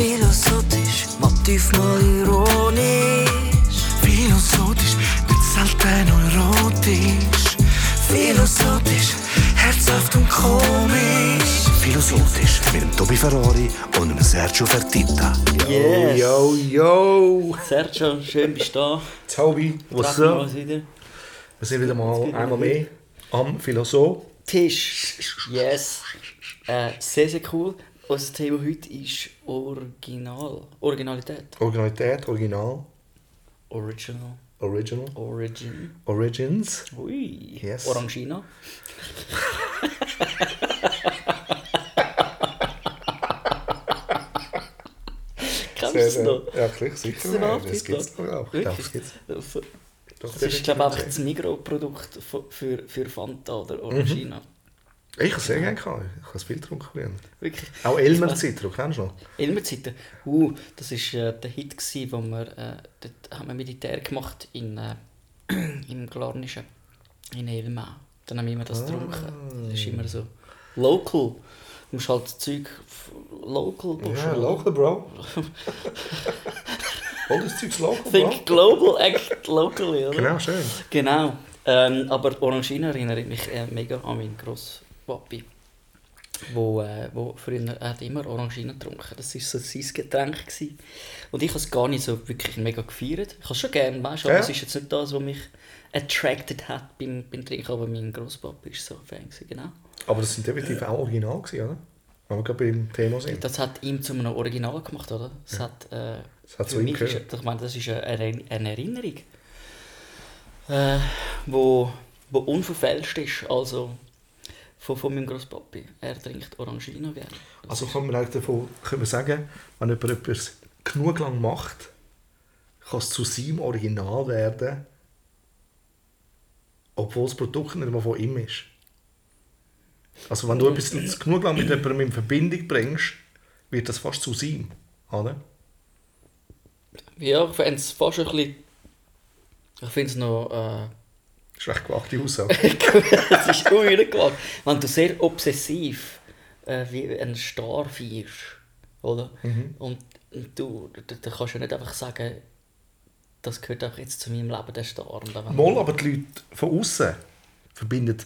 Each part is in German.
Philosophisch, motiv mal ironisch. Philosophisch, nicht selten erotisch. Philosophisch, herzhaft und komisch. Philosophisch mit dem Tobi Ferrari und dem Sergio Fertitta. Yes. Yo, yo! Sergio, schön bist du da. Tobi, was up? Wir sind wieder mal einmal mehr am Philosoph. Tisch. Yes. Äh, sehr, sehr cool. Unser Thema heute ist Original. Originalität. Originalität, Original, Original. Original, Origin. Origins. Ui. Yes. Orangina. Kennst du noch? Ja, klar, sicher. Das gibt es. Wirklich? Das. Das Doch, das ist, glaube ich, einfach das Mikroprodukt für, für, Fanta oder Orangina. Ich habe sehr gerne gehabt. Ich habe es viel getrunken. früher. Wirklich. Auch Elmer Zitro, kennst du noch? Elmerzeiten. Uh, das war äh, der Hit, gewesen, wo wir, äh, dort haben wir Militär gemacht in, äh, im Glarnischen, in Elmau. Dann haben wir immer das getrunken. Das ist immer so local. Du musst halt Zeug local. Ja, local, Bro. All das Zeugs local, Bro. Think global, act locally, oder? Genau, schön. Genau. Ähm, aber Orangina erinnert mich äh, mega an meinen Grosspapi. Wo, äh, wo früher er hat immer Orangina getrunken. Das war so sein Getränk. Gewesen. Und ich habe es gar nicht so wirklich mega gefeiert. Ich habe es schon gerne, weißt, aber Ja. es ist jetzt nicht das, was mich attracted hat beim, beim Trinken. Aber mein Grosspapi war so ein Fan. Gewesen, genau. Aber das sind definitiv auch original gewesen, oder? Wenn wir gerade beim Thema sind. Das hat ihm zu einem Original gemacht, oder? Das hat, äh, Das hat zu ihm gehört. ist, ich meine, das ist eine, eine eine Erinnerung, äh, wo, wo unverfälscht ist. Also von, von meinem Grosspapi. Er trinkt Orangina gerne. Das Also kann man eigentlich davon können wir sagen, wenn jemand etwas genug lang macht, kann es zu seinem Original werden, obwohl das Produkt nicht mal von ihm ist. Also wenn du etwas genug lang mit jemandem in Verbindung bringst, wird das fast zu seinem. Oder? Ja, ich fände es fast ein bisschen. Ich finde es noch. Äh, Das ist recht gewagte Aussage. es ist ungewagt. Wenn du sehr obsessiv äh, wie ein Star feierst, oder? Mhm. Und, und du, da, da kannst du ja nicht einfach sagen, das gehört einfach jetzt zu meinem Leben, der Star. Mal aber die Leute von außen verbinden.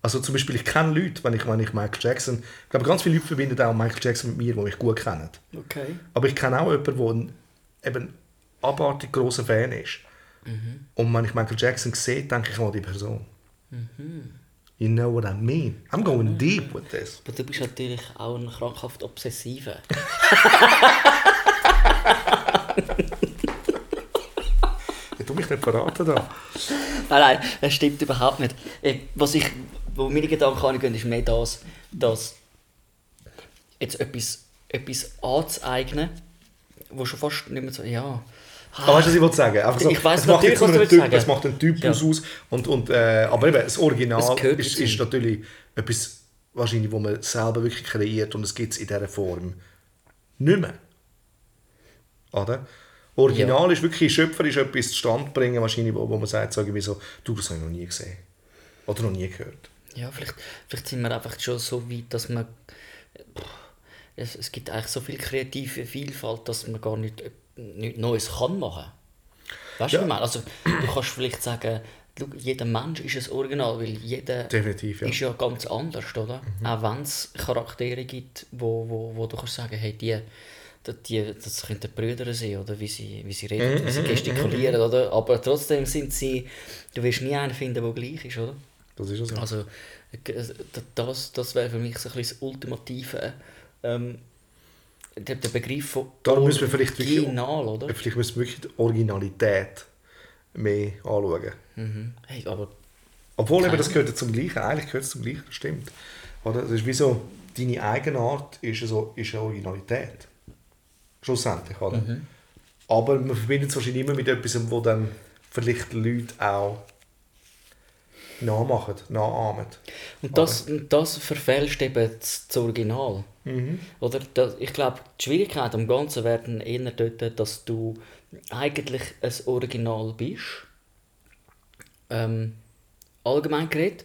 Also zum Beispiel, ich kenne Leute, wenn ich, wenn ich Michael Jackson. Ich glaube, ganz viele Leute verbinden auch Michael Jackson mit mir, die mich gut kennen. Okay. Aber ich kenne auch jemanden, der ein eben abartig grosser Fan ist. Und wenn ich Michael Jackson sehe, denke ich an die Person. You know what I mean? I'm going deep with this. Aber du bist natürlich auch ein krankhaft Obsessiver. Ich tu mich nicht verraten da. nein, nein, das stimmt überhaupt nicht. Äh, Was ich, wo meine Gedanken angehen, ist mehr das, dass jetzt etwas, etwas anzueignen, wo schon fast nicht mehr so, ja... Aber weißt du, was ich wollte sagen? Einfach so, Ich macht natürlich, was du Typ, sagen. es macht einen Typus Ja. aus. Und, und, äh, aber eben, das Original ist, ist natürlich etwas, wahrscheinlich, wo man selber wirklich kreiert und es gibt es in dieser Form nicht mehr. Oder? Original ist wirklich schöpferisch etwas zustande bringen, wahrscheinlich, wo, wo man sagt, so, irgendwie so, du, das habe ich noch nie gesehen. Oder noch nie gehört. Ja, vielleicht, vielleicht sind wir einfach schon so weit, dass man. Pff, Es, es gibt eigentlich so viel kreative Vielfalt, dass man gar nicht, nichts Neues kann machen Weißt du, Ja. ich meine? Also, du kannst vielleicht sagen, jeder Mensch ist ein Original, weil jeder Definitiv, ja. Mhm. ist ja ganz anders, oder? Auch wenn es Charaktere gibt, wo, wo, wo du kannst sagen, hey, die, die, das könnten Brüder sein, oder wie sie, wie sie reden, Mhm, wie sie gestikulieren, oder? Aber trotzdem sind sie, du wirst nie einen finden, der gleich ist, oder? Das ist so. Also das, das wäre für mich so ein bisschen das ultimative ähm, der, der Begriff von Darum müssen wir vielleicht wirklich- Original, oder? Vielleicht müssen wir wirklich die Originalität mehr anschauen. Mhm. Hey, aber Obwohl eben, das gehört ja zum Gleichen. Eigentlich gehört es zum Gleichen, das stimmt. Oder? Das ist wie so, deine Eigenart ist, so, ist eine Originalität. Schlussendlich, oder? Mhm. Aber man verbindet es wahrscheinlich immer mit etwas, wo dann vielleicht Leute auch nachmachen, nachahmen. und das, und das verfälscht eben das, das Original. Mhm. Oder das, ich glaube, die Schwierigkeit am Ganzen werden eher dort, dass du eigentlich ein Original bist. Ähm, allgemein geredet.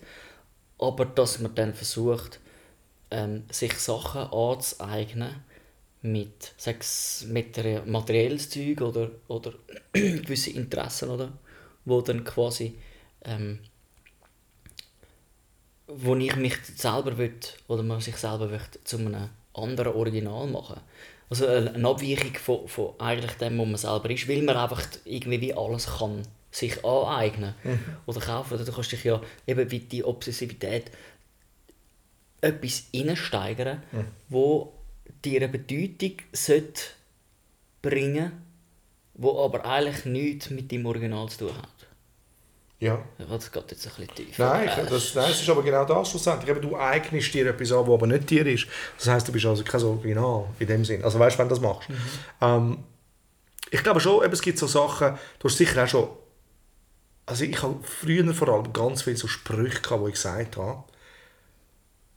Aber dass man dann versucht, ähm, sich Sachen anzueignen, mit sechs Meter materielles Zeug oder, oder gewisse Interessen, oder? Wo dann quasi, ähm, wo ich mich selber will, oder man sich selber will, zu einem anderen Original machen. Also eine eine Abweichung von, von eigentlich dem, wo man selber ist, weil man einfach irgendwie wie alles kann sich aneignen oder kaufen. Oder du kannst dich ja eben wie die Obsessivität etwas reinsteigern, wo dir eine Bedeutung sollte bringen wo aber eigentlich nichts mit dem Original zu tun hat. Ja. Ja, Das geht jetzt ein bisschen tief. Nein, das, nein, es ist aber genau das schlussendlich. Eben, du eignest dir etwas an, was aber nicht dir ist. Das heisst, du bist also kein Original in dem Sinn. Also weißt du, wenn du das machst. Ähm, ich glaube schon, eben, es gibt so Sachen, du hast sicher auch schon, also ich habe früher vor allem ganz viele so Sprüche gehabt, die ich gesagt habe.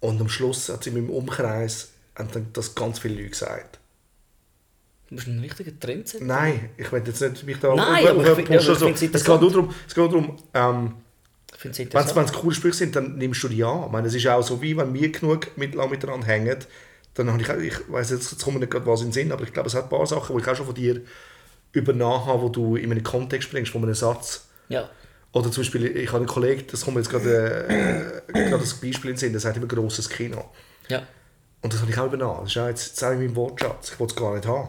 Und am Schluss hat sie in meinem Umkreis haben dann das ganz viele Leute gesagt. Du bist ein richtiger Trendsetter. Nein, ich will jetzt nicht mich da Nein, aber ich find- pushen, aber ich so. find's Es geht nur darum, es geht darum ähm, wenn es coole Sprüche sind, dann nimmst du die an. Ich meine, es ist auch so, wie wenn wir genug mit, lang miteinander hängen, dann habe ich, auch- ich weiß jetzt, jetzt kommt mir nicht gerade was in den Sinn, aber ich glaube, es hat ein paar Sachen, die ich auch schon von dir übernommen habe, wo du in einen Kontext bringst, von einem Satz. Ja. Oder zum Beispiel, ich habe einen Kollegen, das kommt mir jetzt gerade, äh, gerade das Beispiel in den Sinn, der sagt immer grosses Kino. Ja. Und das habe ich auch übernommen. Das ist auch jetzt, jetzt auch in meinem Wortschatz. Ich wollte es gar nicht haben.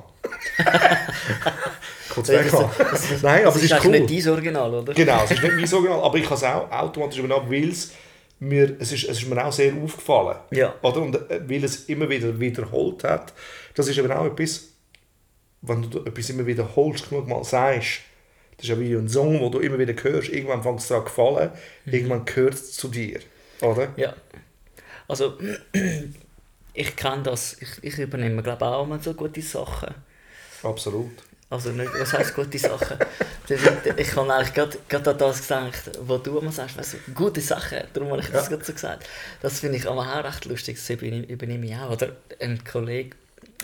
ich es weg haben. Nein, aber Das es ist ist cool. nicht dein Original, oder? Genau, es ist nicht mein Original, aber ich habe es auch automatisch übernommen, weil es mir, es ist, es ist mir auch sehr aufgefallen. Ja. Oder? Und äh, weil es immer wieder wiederholt hat. Das ist eben auch etwas, wenn du etwas immer wiederholst, genug mal sagst, das ist ja wie ein Song, wo du immer wieder hörst, irgendwann fängt es daran gefallen, irgendwann gehört es zu dir. Oder? Ja. Also, ich kenne das. Ich, ich übernehme, glaube auch mal so gute Sachen. Absolut. Also nicht, was heisst gute Sachen? Ich habe eigentlich gerade, gerade an das gedacht, wo du immer sagst, weißt du, gute Sachen, darum habe ich das Ja. gerade so gesagt. Das finde ich auch recht lustig, das übernehme, übernehme ich auch. Oder ein Kollege,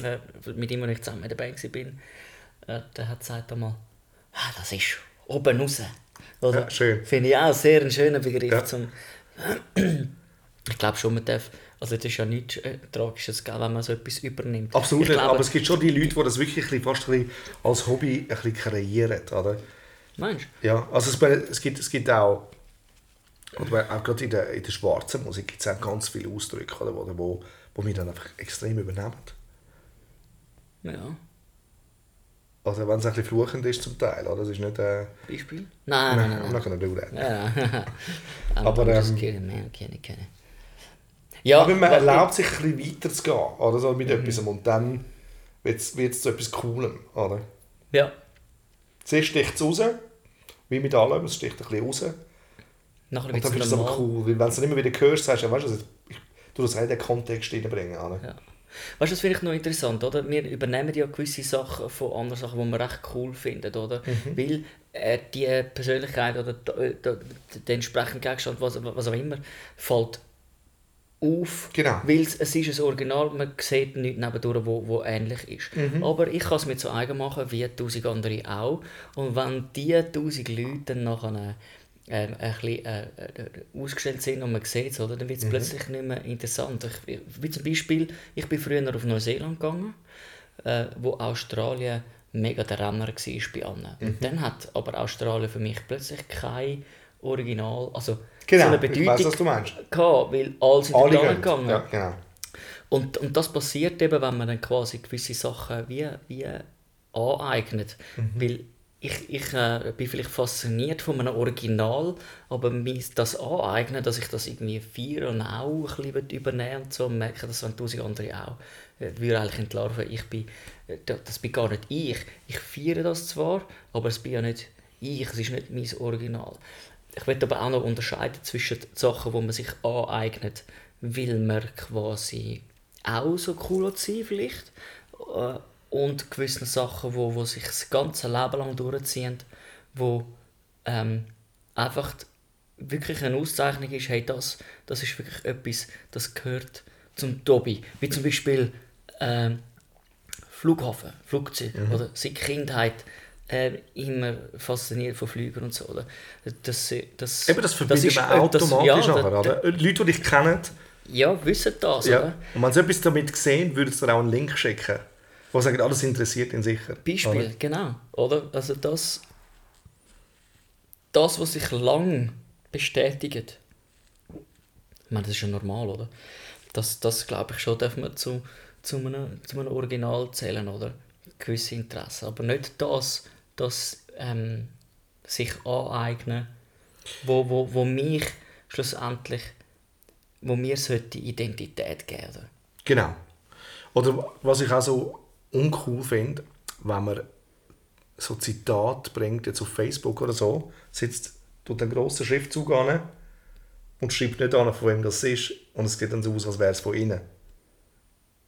äh, mit dem ich zusammen dabei war, äh, der hat gesagt einmal, ah, das ist oben raus. Oder? Ja, schön. Finde ich auch sehr einen schönen Begriff. Ja. Zum ich glaube schon, man darf, also das ist ja nichts äh, Tragisches, gell, wenn man so etwas übernimmt. Absolut glaube, aber es gibt schon die Leute, die das wirklich fast ein bisschen als Hobby ein bisschen kreieren. Oder? Meinst Ja, also es, es, gibt, es gibt auch, oder auch gerade in der, in der schwarzen Musik gibt es auch ganz viele Ausdrücke, oder, wo, wo, wo wir dann einfach extrem übernehmen. du? Ja. Also wenn es ein bisschen fluchend ist zum Teil, oder? Das ist nicht... Äh, Beispiel? Nein, nein, nein. Do that. Ja, ja. Aber, das ähm, ich, kenne ich, kenne ich. Ja, Aber man erlaubt sich ein bisschen weiter zu gehen, oder? So Mhm. mit etwas und dann wird es zu etwas Coolem, oder? Ja, Zuerst sticht es raus, wie mit allem, es sticht ein bisschen raus. nachher Und dann es findest du es aber cool, weil wenn du es immer wieder hörst, sagst du, weißt du, ich tu das auch in den Kontext reinbringen, oder? Ja. Weißt du, das finde ich noch interessant, oder? Wir übernehmen ja gewisse Sachen von anderen Sachen, die wir recht cool finden, oder? Mhm. Weil äh, die Persönlichkeit oder der, der, der entsprechende Gegenstand, was, was auch immer, fällt auf, Genau. weil es, ist ein Original, man sieht nichts nebendurch, wo, wo ähnlich ist. Mhm. Aber ich kann es mir zu eigen machen, wie tausend andere auch. Und wenn diese tausend Leute dann nachher äh, ein bisschen äh, äh, ausgestellt sind und man sieht es, oder, dann wird Mhm. es plötzlich nicht mehr interessant. Ich, wie zum Beispiel, ich bin früher auf Neuseeland gegangen, äh, wo Australien mega der Renner war bei allen. Mhm. Und dann hat aber Australien für mich plötzlich kein Original, also Genau, so eine ich Bedeutung weiss, was du meinst. gehabt, weil alle sind Alle dort gehen. gegangen. Ja, genau. Und, und das passiert eben, wenn man dann quasi gewisse Sachen wie, wie aneignet. Weil ich, ich äh, bin vielleicht fasziniert von einem Original, aber mir das aneignen, dass ich das irgendwie feiere und auch ein bisschen übernehmen und so, und merke, dass dann tausend andere auch, äh, würde eigentlich entlarven, ich bin, äh, da- das bin gar nicht ich. Ich feiere das zwar, aber es bin ja nicht ich, es ist nicht mein Original. Ich möchte aber auch noch unterscheiden zwischen Sachen, die man sich aneignet, weil man quasi auch so cool will sein vielleicht äh, und gewissen Sachen, wo, wo sich das ganze Leben lang durchziehen, wo ähm, einfach wirklich eine Auszeichnung ist, hey, das, das ist wirklich etwas, das gehört zum Tobi. Wie zum Beispiel ähm, Flughafen, Flugzeug oder seit Kindheit äh, immer fasziniert von Flügern und so. Oder? Das, das, Eben, das verbindet ist man etwas- automatisch ja, nachher, oder? Leute, die dich kennen, Ja, wissen das, ja. oder? und wenn sie etwas damit sehen, würden sie dir auch einen Link schicken. die sagen, alles interessiert ihn sicher. Beispiel, Oder? genau. Oder? Also das, das, was sich lang bestätigt, ich meine, das ist ja normal, oder? Das, das glaube ich schon, darf man zu, zu, einem, zu einem Original zählen, oder? Gewisse Interessen. Aber nicht das, das ähm, sich aneignen, wo, wo, wo mich schlussendlich, wo mir sollte Identität geben. Oder? Genau. Oder was ich auch so uncool finde, wenn man so Zitat bringt, jetzt auf Facebook oder so, sitzt tut einen grossen Schriftzug an und schreibt nicht an, von wem das ist und es geht dann so aus, als wäre es von innen.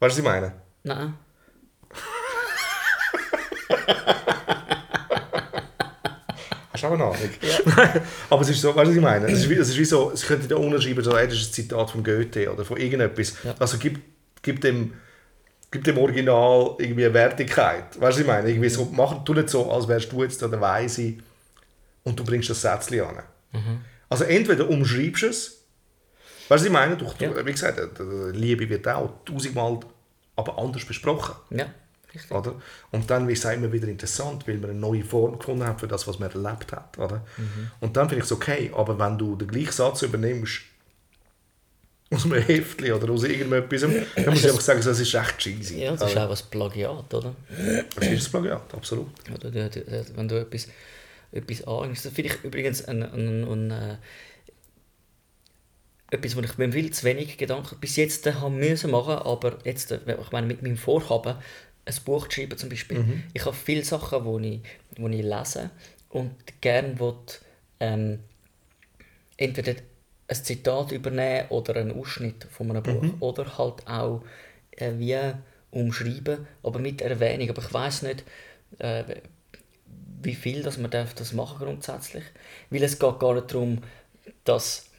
Weißt du, was ich meine? Nein. Hast auch eine Ahnung? Aber es ist so, weißt du, was ich meine? Es ist wie, es ist wie so, es könnte da unterschreiben, so, hey, das ist ein Zitat von Goethe oder von irgendetwas. Ja. Also gib, gib, dem, gib dem Original irgendwie eine Wertigkeit. Weißt du, was ich meine? Irgendwie so, mach, tu nicht so, als wärst du jetzt der Weise und du bringst das Sätzchen an. Also entweder umschreibst du es, weißt du, was ich meine? Du, du, Ja. Wie gesagt, Liebe wird auch tausendmal aber anders besprochen. Ja, richtig. Oder? Und dann ist es immer wieder interessant, weil man eine neue Form gefunden hat für das, was man erlebt hat. Oder? Und dann finde ich es okay, aber wenn du den gleichen Satz übernimmst aus einem Heftchen oder aus irgendetwas, dann muss ich einfach sagen, das ist echt cheesy. Ja, das ist Also, auch ein Plagiat, oder? das ist das Plagiat, absolut. Oder du, wenn du etwas, etwas anhängst. Das finde ich übrigens ein, ein, ein, äh, etwas, wo ich mir viel zu wenig Gedanken bis jetzt äh, haben müssen machen, aber jetzt, äh, ich meine, mit meinem Vorhaben, ein Buch zu schreiben zum Beispiel, ich habe viele Sachen, wo ich, wo ich lese und gerne will, ähm, entweder ein Zitat übernehmen oder einen Ausschnitt von einem Buch oder halt auch äh, wie umschreiben, aber mit Erwähnung. Aber ich weiß nicht, äh, wie viel dass man darf das machen grundsätzlich, weil es geht gar nicht darum, dass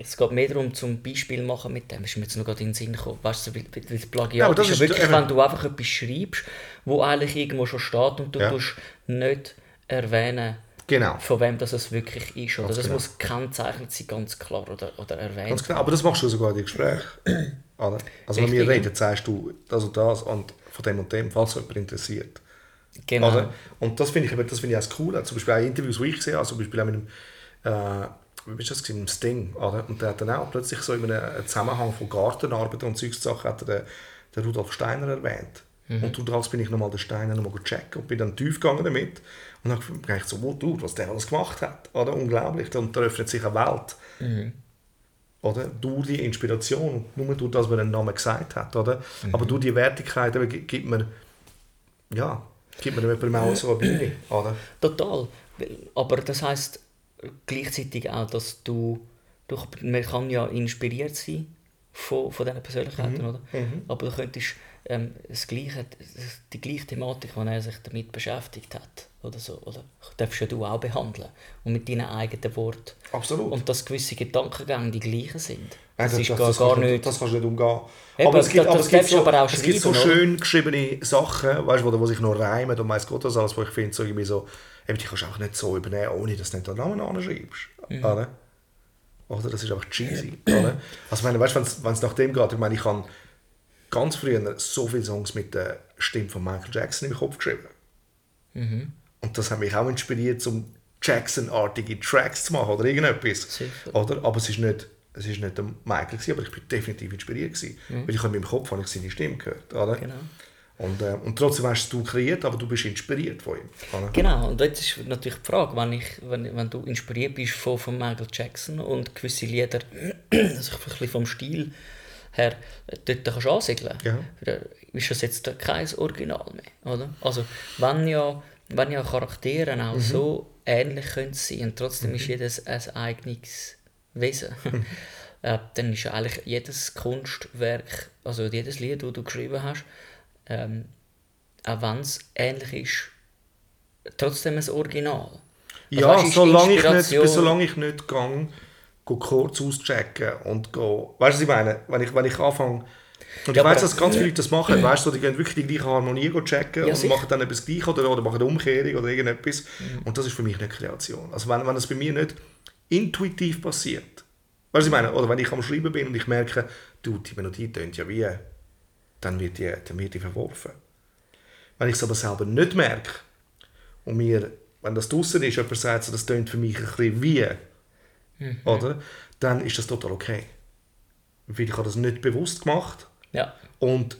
es geht mehr darum, zum Beispiel machen mit dem, ist mir jetzt noch gerade in den Sinn gekommen, weißt du, weil, weil das Plagiat Ja, aber das ist ja wirklich, wenn du einfach etwas schreibst, wo eigentlich irgendwo schon steht und du Ja. tust nicht erwähnen, Genau. von wem das es wirklich ist. Oder Ganz das genau. muss gekennzeichnet sein, ganz klar, oder, oder erwähnt. Ganz genau. Aber das machst du sogar in den Gesprächen. Oder? Also wenn wir reden, sagst du das und das und von dem und dem, falls jemand interessiert. Genau. Oder? Und das finde ich, das finde ich auch das Coole. Zum Beispiel auch Interviews, die ich gesehen habe, zum Beispiel auch mit dem, äh, wie ist das dem Sting. Oder? Und der hat dann auch plötzlich so in einem Zusammenhang von Gartenarbeit und Zeugsachen hat er den, den Rudolf Steiner erwähnt. Und daraus bin ich nochmal den Steiner nochmal checken und bin dann tief gegangen damit. Und dann habe ich gedacht, so, wo du, was der alles gemacht hat. Oder? Unglaublich. Und da öffnet sich eine Welt. Oder? Durch die Inspiration, nur durch das, man einen Namen gesagt hat. Oder? Aber durch die Wertigkeit gibt man, ja, gibt man jemandem auch so eine Bühne. Oder? Total. Aber das heißt gleichzeitig auch, dass du, du man kann ja inspiriert sein von, von diesen Persönlichkeiten, oder? Aber du könntest ähm, das gleiche, die gleiche Thematik, wenn er sich damit beschäftigt hat, oder so, oder? Darfst ja du auch behandeln und mit deinen eigenen Worten. Absolut. Und dass gewisse Gedankengänge die gleichen sind. Ja, Das, ist gar, das gar kannst du- nicht... Das kannst du nicht umgehen. Eben, aber es gibt, das- aber das es gibt so, du aber auch es gibt so schön geschriebene Sachen, weißt, wo, wo sich noch reimen und weiss Gott was alles, wo ich finde, so irgendwie so, eben, die kannst du auch nicht so übernehmen, ohne dass du nicht den Namen anschreibst. Mhm. Oder? oder? Das ist einfach cheesy. oder? Also, meine, weißt, wenn's- wenn es nach dem geht, ich meine, ich habe ganz früher so viele Songs mit der Stimme von Michael Jackson im Kopf geschrieben. Mhm. Und das hat mich auch inspiriert, um Jackson-artige Tracks zu machen oder irgendetwas. Sicher. Oder? Aber es ist nicht, es ist nicht der Michael, gewesen, aber ich bin definitiv inspiriert. Gewesen, Weil ich habe in meinem Kopf habe ich seine Stimme gehört. Oder? Mhm. Genau. Und, äh, und trotzdem hast du kreiert, aber du bist inspiriert von ihm. Oder? Genau, und jetzt ist natürlich die Frage, wenn, ich, wenn, wenn du inspiriert bist von, von Michael Jackson und gewisse Lieder, also ein bisschen vom Stil her, dort kannst du ansiedeln, Ja. Ist das jetzt kein Original mehr, oder? Also, wenn ja, wenn ja Charaktere auch Mhm. so ähnlich können sein und trotzdem ist jedes ein eigenes Wesen, Mhm. äh, dann ist ja eigentlich jedes Kunstwerk, also jedes Lied, das du geschrieben hast, ähm, auch wenn es ähnlich ist, trotzdem ein Original. Also Ja, weißt solange ich, nicht, solange ich nicht gang, kurz auschecken und go, weißt du, was ich meine? Wenn ich, wenn ich anfange, und Ja, ich weiß, dass ganz viele Leute das machen, weißt du, die gehen wirklich die gleiche Harmonie checken Ja, und sicher. machen dann etwas Gleiches oder, oder machen eine Umkehrung oder irgendetwas. Und das ist für mich nicht Kreation. Also wenn, wenn das bei mir nicht intuitiv passiert, weißt du, was ich meine? Oder wenn ich am Schreiben bin und ich merke, du, die Melodie tönt ja wie, dann wird die, dann wird die verworfen. Wenn ich es aber selber nicht merke und mir, wenn das draußen ist, jemand sagt, so, das tönt für mich ein bisschen wie, oder? dann ist das total okay. Weil ich habe das nicht bewusst gemacht Ja. und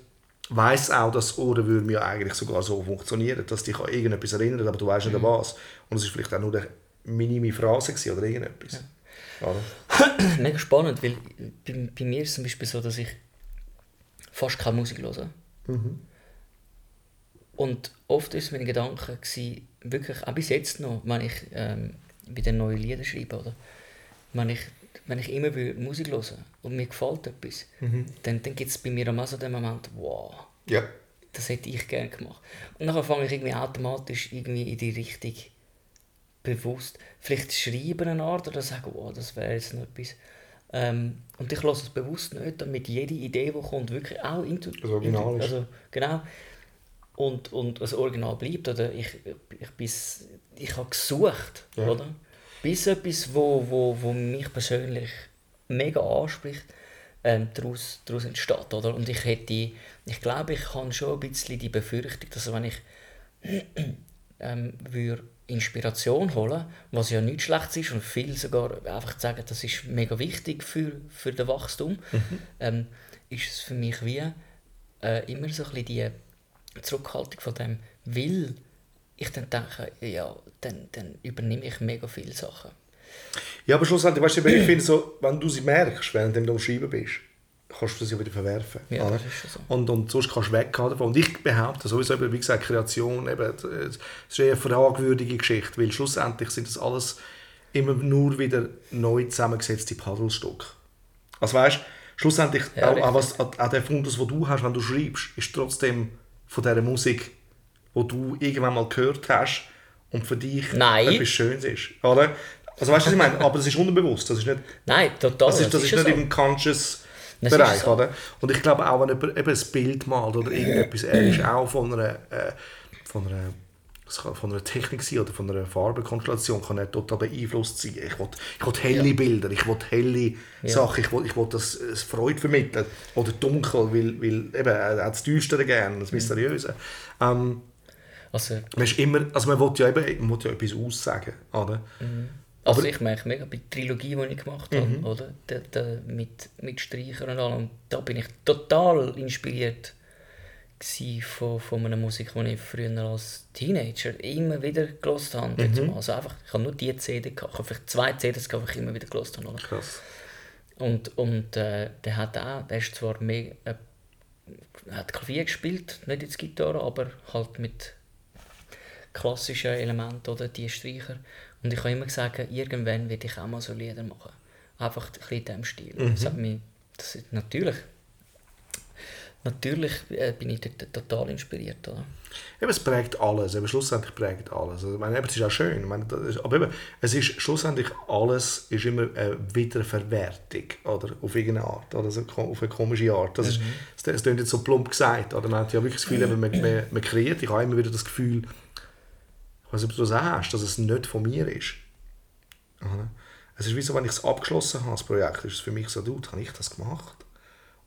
weiß auch, dass Ohren würden ja eigentlich sogar so funktionieren, dass dich an irgendetwas erinnert, aber du weißt nicht an was. Und es ist vielleicht auch nur eine minime Phrase oder irgendetwas. Oder? Mega spannend, weil bei, bei mir ist es zum Beispiel so, dass ich fast keine Musik höre. Und oft ist mein Gedanke gewesen, wirklich, auch bis jetzt noch, wenn ich ähm, wieder neue Lieder schreibe, oder? Wenn ich, wenn ich immer will Musik höre und mir gefällt etwas, dann, dann gibt es bei mir auch so den Moment, wow, Ja. das hätte ich gerne gemacht. Und dann fange ich irgendwie automatisch irgendwie in die Richtung bewusst, vielleicht schreiben eine Art oder sagen, wow, das wäre jetzt noch etwas. Ähm, und ich lasse es bewusst nicht, damit jede Idee, die kommt, wirklich auch intu Das Original ist. Also, genau. Und, und das Original bleibt. Oder ich, ich, bis, ich habe gesucht, Ja. oder? Bis etwas, wo, wo, wo mich persönlich mega anspricht, ähm, daraus, daraus entsteht. Oder? Und ich hätte, ich glaube, ich habe schon ein bisschen die Befürchtung, dass wenn ich ähm, würde Inspiration holen, was ja nichts Schlechtes ist und viele sogar einfach sagen, das ist mega wichtig für, für das Wachstum, ähm, ist es für mich wie äh, immer so ein bisschen die Zurückhaltung von dem, weil ich dann denke, ja, dann, dann übernehme ich mega viele Sachen. Ja, aber schlussendlich, weißt du, ich finde so, wenn du sie merkst, während du am Schreiben bist, kannst du sie wieder verwerfen. Ja, oder? das ist so. und, und sonst kannst du weggehen davon. Und ich behaupte sowieso, eben, wie gesagt, Kreation, eben, es ist eine fragwürdige Geschichte, weil schlussendlich sind das alles immer nur wieder neu zusammengesetzte Puzzlestücke. Also weißt schlussendlich Ja, auch, auch, was, auch der Fundus, den du hast, wenn du schreibst, ist trotzdem von dieser Musik, die du irgendwann mal gehört hast und für dich Nein. etwas Schönes ist. Oder? Also weißt du, was ich meine? Aber das ist unterbewusst. Das ist nicht, Nein, total. das ist, das ist nicht so. im conscious Das Bereich, so. oder? Und ich glaube auch, wenn jemand eben ein Bild malt oder irgendetwas, er ist auch von einer, äh, von einer, kann von einer Technik sein oder von einer Farbenkonstellation, kann er total beeinflusst sein. Ich will, ich will helle Bilder, ich will helle Sachen, ich will, ich will das, das Freude vermitteln. Oder dunkel, weil, weil eben, er hat das Düstere gerne, das Mysteriöse. Ähm, Also, man, ist immer, also man will ja eben man will ja etwas aussagen, oder? Also ich merke mega bei der Trilogie, die ich gemacht habe, Mhm. oder? Da, da, mit, mit Streichern und allem, da bin ich total inspiriert von, von einer Musik, die ich früher als Teenager immer wieder gelost habe. Mhm. Also einfach, ich habe nur die CD gehabt, ich habe vielleicht zwei CDs gehabt, die ich immer wieder gelost habe. Oder? Krass. Und, und äh, der hat auch, der ist zwar mehr, äh, hat Klavier gespielt, nicht jetzt Gitarre, aber halt mit klassischen Elementen oder die Streicher. Und ich habe immer gesagt, irgendwann werde ich auch mal so Lieder machen. Einfach ein bisschen in diesem Stil. Das hat mich, das ist natürlich, natürlich äh, bin ich dort total inspiriert. Oder? Eben, es prägt alles, eben, schlussendlich prägt alles. Also, ich meine, eben, es ist auch schön, ich meine, ist, aber eben, es ist schlussendlich alles ist immer eine Wiederverwertung, oder? Auf irgendeine Art, oder? So, auf eine komische Art. Das, ist, das, das klingt jetzt so plump gesagt, oder? Man hat ja wirklich das Gefühl, eben, man, man, man kreiert, ich habe immer wieder das Gefühl, nicht, ob du das hast, dass es nicht von mir ist. Es ist wie so, wenn ich es abgeschlossen habe, das Projekt, ist es für mich so, du, habe ich das gemacht?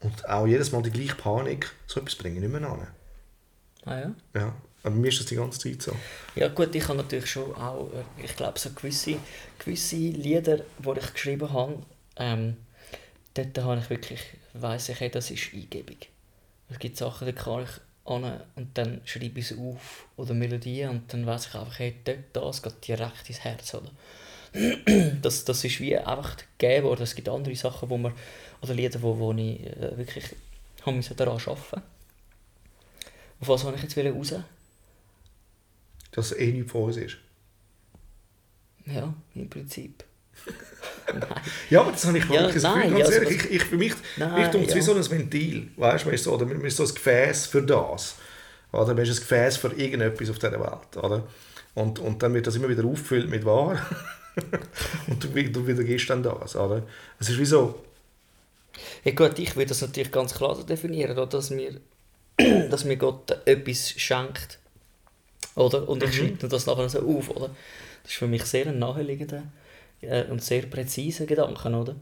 Und auch jedes Mal die gleiche Panik, so etwas bringe ich nicht mehr an. Ah, ja? Ja, aber mir ist das die ganze Zeit so. Ja gut, ich habe natürlich schon auch, äh, ich glaube so gewisse, gewisse Lieder, die ich geschrieben habe, ähm, dort habe ich wirklich, weiss ich, hey, das ist Eingebung. Es gibt Sachen, die kann ich und dann schreibe ich sie auf oder Melodien und dann weiß ich einfach, hey, dort, das geht direkt ins Herz, oder? Das, das ist wie einfach gegeben worden. Es gibt andere Sachen, wo man, oder Lieder, wo, wo ich äh, wirklich haben müssen daran arbeiten Auf was wollte ich jetzt raus? Dass es eh nicht von uns ist. Ja, im Prinzip. Ja, aber das habe ich Ja, wirklich das nein, Gefühl, ja, ganz also ehrlich, ich, ich, für mich, Nein, ich tue es wie ja. so ein Ventil. Weißt du, man ist so, oder man ist so ein Gefäß für das. Oder man ist ein Gefäß für irgendetwas auf dieser Welt. Oder? Und, und dann wird das immer wieder aufgefüllt mit Wahr. und du, du wieder gehst dann das. Oder? Es ist wie so, Ja gut, ich würde das natürlich ganz klar so definieren, oder? Dass, mir, dass mir Gott etwas schenkt. Oder? Und ich schreibe das nachher so auf, oder? Das ist für mich sehr ein naheliegender äh, und sehr präziser Gedanke, oder?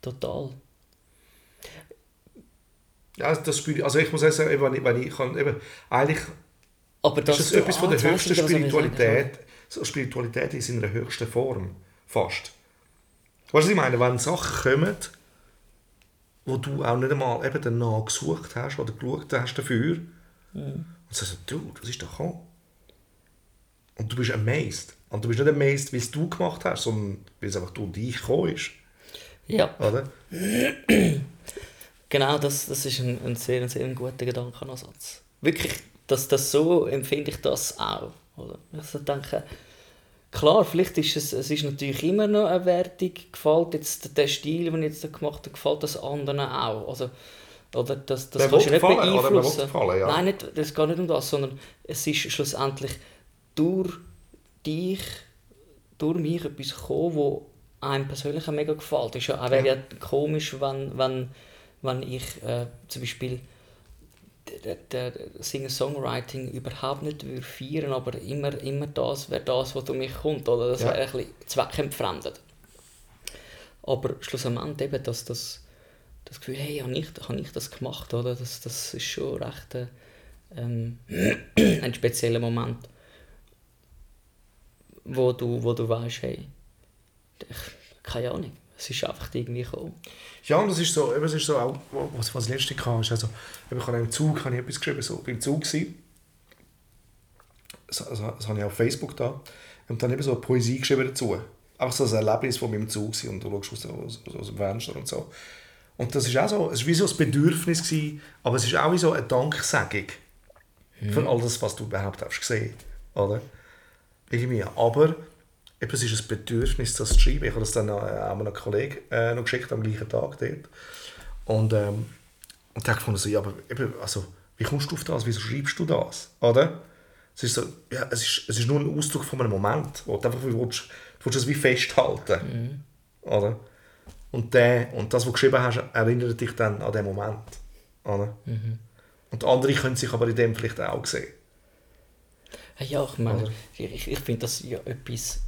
Total. ja, das spüre ich, also ich muss auch sagen, wenn ich, wenn ich kann, eben, eigentlich Aber Das ist du- etwas von der höchsten Spiritualität. So Spiritualität in seiner höchsten Form. Fast. Weißt du, was ich meine? Wenn Sachen kommen, wo du auch nicht einmal eben danach gesucht hast oder geschaut hast dafür, und sagst so, du, was ist da gekommen? Und du bist amazed. Und du bist nicht amazed, wie es du gemacht hast, sondern wie es einfach durch dich gekommen ist. Ja, Oder? genau, das, das ist ein, ein sehr, sehr guter Gedankenansatz. Wirklich, das, das so empfinde ich das auch. Oder? Also denke, klar, vielleicht ist es, es ist natürlich immer noch eine Wertung, gefällt jetzt der Stil, den ich jetzt gemacht habe, gefällt das anderen auch. Also, oder das, das kannst du nicht will beeinflussen. gefallen, ja. Nein, nicht, das geht nicht um das, sondern es ist schlussendlich durch dich, durch mich etwas gekommen, wo einem persönlich mega gefällt. Es ist ja auch wäre ja komisch, wenn, wenn, wenn ich äh, zum Beispiel Singer-Songwriting überhaupt nicht würde feiern, aber immer, immer das wäre das, was durch mich kommt. Oder? Das Ja. wäre ein bisschen zweckentfremdet. Aber schlussendlich eben, dass das, das Gefühl, hey, habe ich, habe ich das gemacht, oder? Das, das ist schon recht äh, ähm, ein spezieller Moment, wo du, wo du weißt, hey, ich, keine Ahnung, es ist einfach irgendwie gekommen. Ja, und das ist so, eben, es ist so auch, was, was letzte kam, ist also, eben, ich habe im Zug habe ich etwas geschrieben, so, beim Zug gsi, das, also, das habe ich auf Facebook da, und dann eben so eine Poesie geschrieben dazu. Einfach so ein Erlebnis von meinem Zug gsi und du schaust aus, aus, aus dem Fenster und so. Und das ist auch so, es war wie so ein Bedürfnis, gewesen, aber es ist auch wie so eine Danksagung für all das, was du überhaupt hast gesehen, oder? Irgendwie, aber eben, es ist ein Bedürfnis, das zu schreiben. Ich habe das dann auch einem Kollegen äh, noch geschickt, am gleichen Tag dort. Und, ähm, und der hat gefunden, so, ja, aber eben, also, wie kommst du auf das? Wieso schreibst du das? Oder? Es ist, so, ja, es ist, es ist nur ein Ausdruck von einem Moment, wo du einfach willst, du willst es wie festhalten. Oder? Und, der, und das, was du geschrieben hast, erinnert dich dann an den Moment. Oder? Und andere können sich aber in dem vielleicht auch sehen. Ja, ich meine, Oder? ich, ich finde das ja etwas,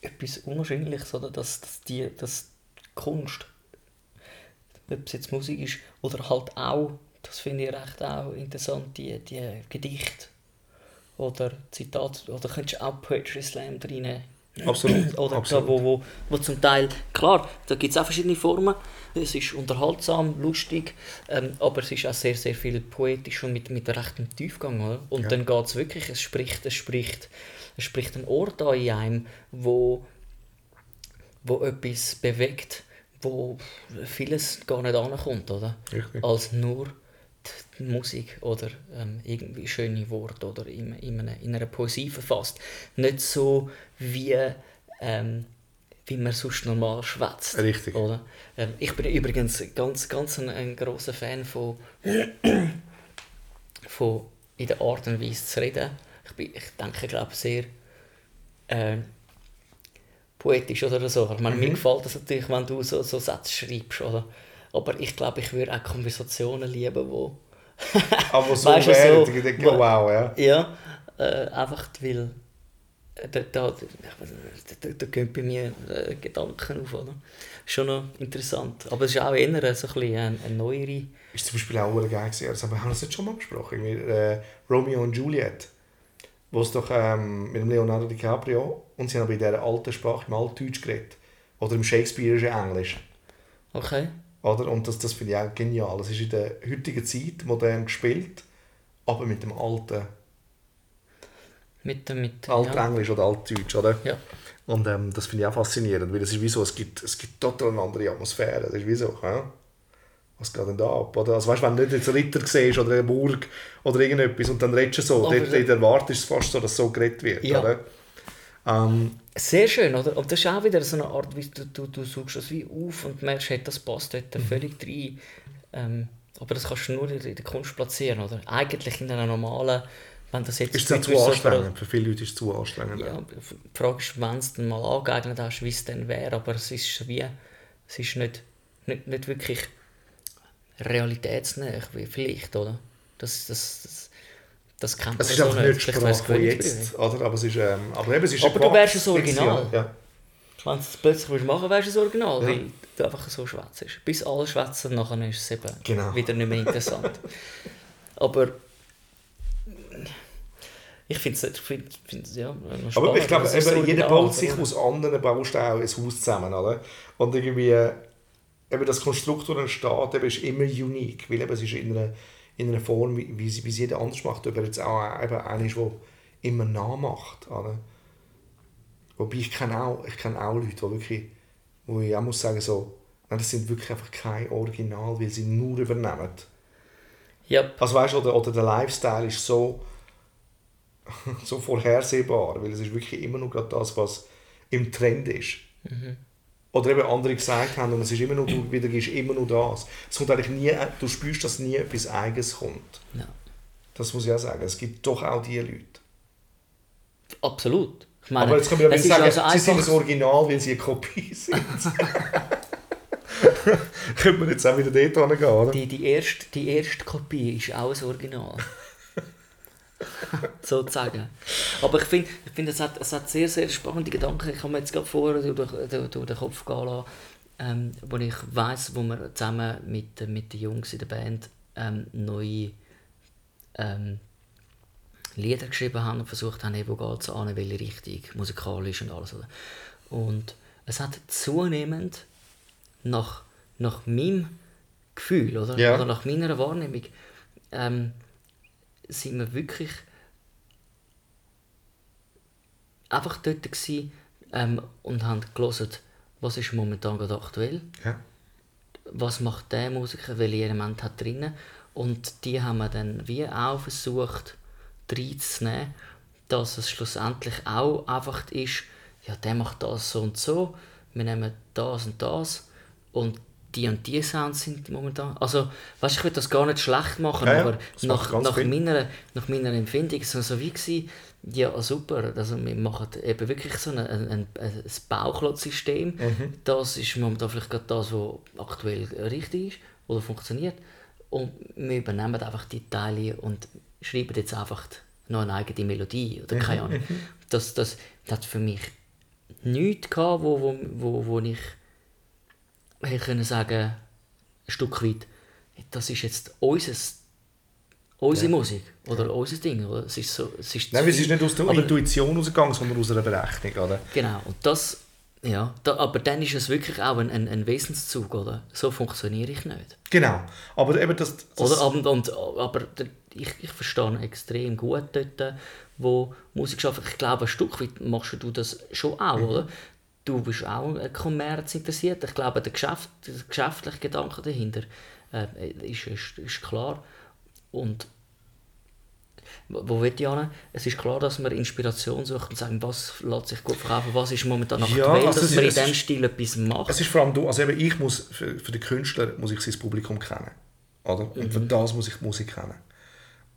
etwas Unwahrscheinliches, oder? Dass, dass, die, dass die Kunst, ob es jetzt Musik ist, oder halt auch, das finde ich recht auch interessant, die, die Gedichte oder Zitate, oder könntest du auch Poetry Slam reinnehmen. Absolut. Oder absolut. Wo, wo, wo zum Teil, klar, da gibt es auch verschiedene Formen. Es ist unterhaltsam, lustig, ähm, aber es ist auch sehr, sehr viel poetisch und mit, mit rechtem Tiefgang. Oder? Und Ja. dann geht es wirklich, es spricht, es spricht, es spricht ein Ort an in einem, wo, wo etwas bewegt, wo vieles gar nicht ankommt, oder? Richtig. Als nur Musik oder ähm, irgendwie schöne Worte oder in, in, einer, in einer Poesie verfasst. Nicht so wie, ähm, wie man sonst normal schwätzt. Richtig. Oder? Ähm, ich bin übrigens ganz, ganz ein, ein großer Fan von, von in der Art und Weise zu reden. Ich, bin, ich denke, glaube sehr äh, poetisch oder so. Ich meine, Mhm. mir gefällt das natürlich, wenn du so, so Sätze schreibst, oder? Aber ich glaube, ich würde auch Konversationen lieben, wo Aber so Weißt wäre, so- ich denke, wow, ja. ja, äh, einfach weil äh, da, da, da, da gehen bei mir äh, Gedanken auf, oder? Schon noch interessant. Aber es ist auch eher so ein bisschen eine, eine neuere... Ist zum Beispiel auch geil gewesen. Das haben wir das jetzt schon mal besprochen. Äh, Romeo und Juliet. Wo es doch ähm, mit dem Leonardo DiCaprio und sie haben aber in dieser alten Sprache, im Altdeutsch geredet. Oder im Shakespeareischen Englisch. Okay. Oder? Und das, das finde ich auch genial. Es ist in der heutigen Zeit modern gespielt, aber mit dem alten, Mit, dem- mit, Altenglisch oder Altdeutsch. Oder? ja. Und ähm, das finde ich auch faszinierend, weil es ist wie so, es gibt, es gibt total eine andere Atmosphäre. Das ist wie so, hä? was geht denn da ab? Oder? Also weißt, wenn du nicht jetzt einen Ritter siehst oder eine Burg oder irgendetwas und dann redest du so, Aber- dort in der Warte ist es fast so, dass so geredet wird. Ja. Oder? Ähm, Sehr schön, oder? Und das ist auch wieder so eine Art, wie du, du, du suchst das wie auf und merkst, hey, das passt dort Mhm. völlig rein. Ähm, aber das kannst du nur in der Kunst platzieren, oder? Eigentlich in einer normalen, wenn das jetzt... ist für zu anstrengend? Für viele Leute ist es zu anstrengend. Ja, die Frage ist, wenn es dann mal angeeignet hast, wie es dann wäre, aber es ist wie, es ist nicht, nicht, nicht wirklich realitätsnah, wie vielleicht, oder? Das, das, das, das kennt Es man ist einfach nicht Sprache von jetzt, oder? Aber, es ist, ähm, aber eben, es ist Aber du wärst das Original. Ja. Wenn du es plötzlich willst machen wärst du das Original, Ja. weil du einfach so schwätzt. Bis alle schwätzen, nachher ist es eben Genau. wieder nicht mehr interessant. Aber Ich finde es find, find's, ja, noch Aber ich spannend, glaube, eben, jeder baut sich aus anderen Bausteinen ein Haus zusammen, oder? Und irgendwie, äh, eben das Konstrukt, das entsteht, eben, ist immer unique, weil eben es ist in einer, in einer Form, wie, wie sie wie es jeder anders macht, ob er jetzt auch eben einer ist, der immer nachmacht, oder? Wobei ich kenne auch, ich kenne auch Leute, die wirklich, wo ich auch muss sagen, so, nein, das sind wirklich einfach kein Original, weil sie nur übernehmen. Ja, Also weißt du, oder, oder der Lifestyle ist so, so vorhersehbar, weil es ist wirklich immer nur gerade das, was im Trend ist. Oder eben andere gesagt haben, und es ist immer nur, du wieder gibst immer nur das. Es kommt eigentlich nie, du spürst, dass nie etwas Eigenes kommt. ja, Das muss ich auch sagen. Es gibt doch auch diese Leute. absolut. Meine, Aber jetzt können wir ja sagen, also sie sind das Original, weil sie eine Kopie sind. Könnte man jetzt auch wieder dort hingehen, oder? Die, die, erste, die erste Kopie ist auch ein Original. Sozusagen. Aber ich finde, ich find, es, hat, es hat sehr, sehr spannende Gedanken. Ich habe mir jetzt gerade vorher durch, durch, durch den Kopf gehen lassen, ähm, wo ich weiss, wo wir zusammen mit, mit den Jungs in der Band ähm, neue ähm, Lieder geschrieben haben und versucht haben, hey, wo geht es an, welche Richtung, musikalisch und alles. Oder? Und es hat zunehmend nach, nach meinem Gefühl oder, Ja. oder nach meiner Wahrnehmung ähm, sind wir wirklich einfach dort gewesen, ähm, und haben gelesen, was ist momentan gerade aktuell, Ja. was macht der Musiker, welche Elemente hat drin? Und die haben wir dann wie auch versucht reinzunehmen, dass es schlussendlich auch einfach ist, ja der macht das so und so, wir nehmen das und das und die und die Sounds sind momentan, also weißt, ich will das gar nicht schlecht machen, Ja, aber nach, nach, viel. meiner, nach meiner Empfindung ist es so wie gewesen, ja super, also wir machen eben wirklich so ein, ein, ein, ein Bauchlotzsystem, Mhm. das ist momentan vielleicht gerade das, was aktuell richtig ist oder funktioniert und wir übernehmen einfach die Teile und schreiben jetzt einfach noch eine eigene Melodie oder keine Ahnung. Das, das, das hat für mich nichts gehabt, wo, wo, wo, wo ich hätte können sagen, ein Stück weit, das ist jetzt unser, unsere Musik oder unser Ding. Oder? Es ist so, es ist Nein, es ist nicht aus der Aber- Intuition rausgegangen, sondern aus einer Berechnung, oder? Genau, und das, ja, da, aber dann ist es wirklich auch ein, ein, ein Wesenszug, oder? So funktioniere ich nicht. Genau. Aber eben das... das Oder? Und, und, aber ich, ich verstehe extrem gut dort, wo Musik schafft. Ich glaube, ein Stück weit machst du das schon auch, oder? Du bist auch Kommerz interessiert. Ich glaube, der, Geschäft, der geschäftliche Gedanke dahinter äh, ist, ist, ist klar. Und wo will ich hin? Es ist klar, dass man Inspiration sucht und sagen, was lässt sich gut verkaufen, was ist momentan aktuell, also dass man in diesem Stil etwas macht. Es ist vor allem du, also eben ich muss, für, für den Künstler muss ich sein Publikum kennen. Oder? Und für das muss ich Musik kennen.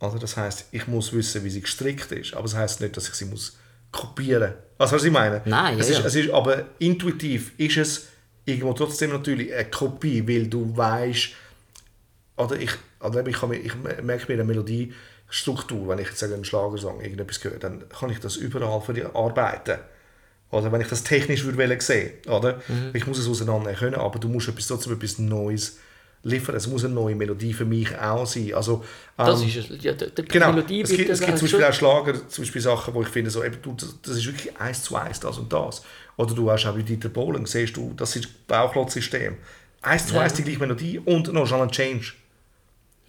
Oder? Das heißt, ich muss wissen, wie sie gestrickt ist, aber das heißt nicht, dass ich sie muss kopieren. Was was ich meine? Nein, es ja, ist, es ist, aber intuitiv ist es irgendwo trotzdem natürlich eine Kopie, weil du weißt, oder ich, oder ich, kann mir, ich merke mir eine Melodiestruktur, wenn ich jetzt sage, einen Schlagersong irgendetwas höre, dann kann ich das überall verarbeiten. Oder wenn ich das technisch würde sehen, oder? Mhm. Ich muss es auseinander können, aber du musst etwas, trotzdem etwas Neues liefern. Es muss eine neue Melodie für mich auch sein. Also, das ähm, ist es. Ja, der, der Genau. Melodie es gibt, es das gibt zum Beispiel auch Schlager, zum Beispiel Sachen, wo ich finde, so, eben, du, das, das ist wirklich eins zu eins, das und das. Oder du hast auch bei Dieter Bohlen, siehst du, das ist das Bauchlotzsystem. Eins zu Ja. eins die gleiche Melodie und noch schon ein Change.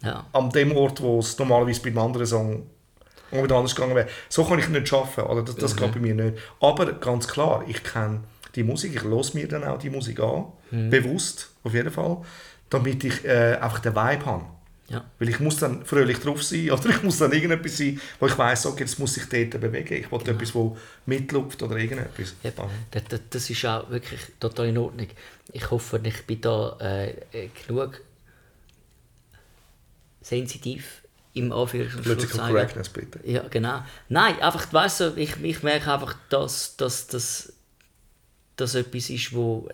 Ja. An dem Ort, wo es normalerweise bei einem anderen Song unbedingt anders gegangen wäre. So kann ich nicht schaffen, oder das, das geht bei mir nicht. Aber ganz klar, ich kenne die Musik, ich höre mir dann auch die Musik an, bewusst, auf jeden Fall, damit ich äh, einfach den Vibe habe. Ja. Weil ich muss dann fröhlich drauf sein oder ich muss dann irgendetwas sein, wo ich weiss, okay, jetzt muss ich dort bewegen. Ich will etwas, wo mitläuft oder irgendetwas. Ja, das, das, das ist auch wirklich total in Ordnung. Ich hoffe, ich bin da äh, äh, genug sensitiv im Anführungs- und Political Schlusszeichen. Correctness, bitte. Ja, genau. Nein, einfach, weißt du, ich, ich merke einfach, dass das dass, dass etwas ist, wo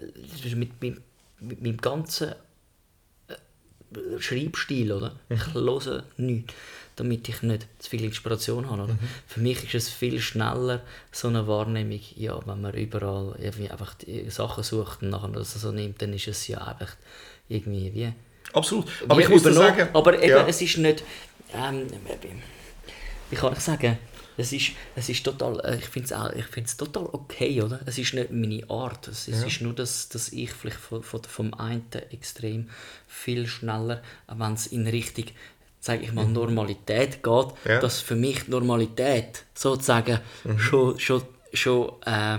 mit, mit, mit meinem ganzen Schreibstil, oder? Ich höre nichts, damit ich nicht zu viel Inspiration habe. Oder? Für mich ist es viel schneller, so eine Wahrnehmung, ja, wenn man überall irgendwie einfach Sachen sucht und nachher das so nimmt, dann ist es ja einfach irgendwie wie Absolut. Aber wie ich muss sagen, aber eben, ja, es ist nicht, ähm, wie kann ich sagen, es ist, es ist total, äh, ich finde es ich find's total okay, oder? Es ist nicht meine Art. Es, es ist nur, dass, dass ich vielleicht von, von, vom einen extrem viel schneller, wenn es in Richtung, sage ich mal, Normalität geht, Ja. dass für mich Normalität sozusagen schon, schon, schon äh,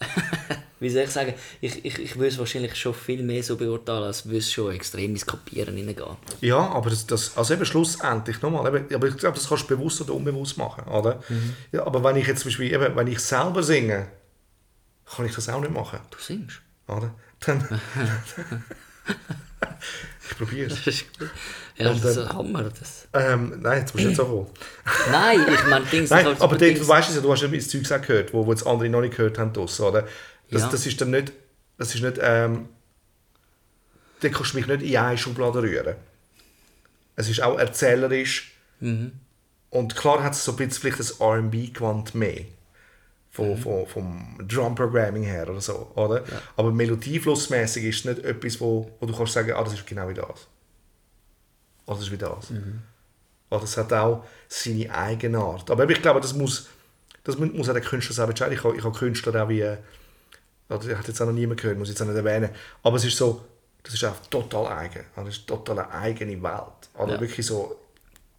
wie soll ich sagen, ich, ich, ich würde es wahrscheinlich schon viel mehr so beurteilen, als würde es schon extrem ins Kapieren hineingehen. Ja, aber das, das, also eben schlussendlich nochmal, eben, aber ich glaube, das kannst du bewusst oder unbewusst machen, oder? Ja, aber wenn ich jetzt zum Beispiel, eben, wenn ich selber singe, kann ich das auch nicht machen, Du singst. oder? Dann, ich probiere es. Das. Ja, Und, das ähm, ist ein Hammer. Das. Ähm, nein, jetzt musst du nicht so kommen. Nein, ich meine, Dings. Nein, aber dort, Dings- du weißt es ja, du hast ja das Zeug auch gehört, wo, wo jetzt andere noch nicht gehört haben, draussen, oder? Das, Ja. das ist dann nicht, das ist nicht, ähm, dann kannst du mich nicht in eine Schublade rühren. Es ist auch erzählerisch Mhm. und klar hat es so ein bisschen vielleicht das R&B-Gewand mehr. Von, Mhm. von, vom Drum-Programming her oder so, oder? Aber melodieflussmäßig ist es nicht etwas, wo, wo du kannst sagen, ah, das ist genau wie das. Das ist wie das. Mhm. Oder es hat auch seine eigene Art. Aber ich glaube, das muss, das mu- muss auch der Künstler selber entscheiden. Ich habe, ich habe Künstler auch wie, oder ich habe jetzt auch noch niemand gehört, muss ich jetzt auch nicht erwähnen. Aber es ist so, das ist auch total eigen. Das ist total eine eigene Welt. Oder Ja. wirklich so,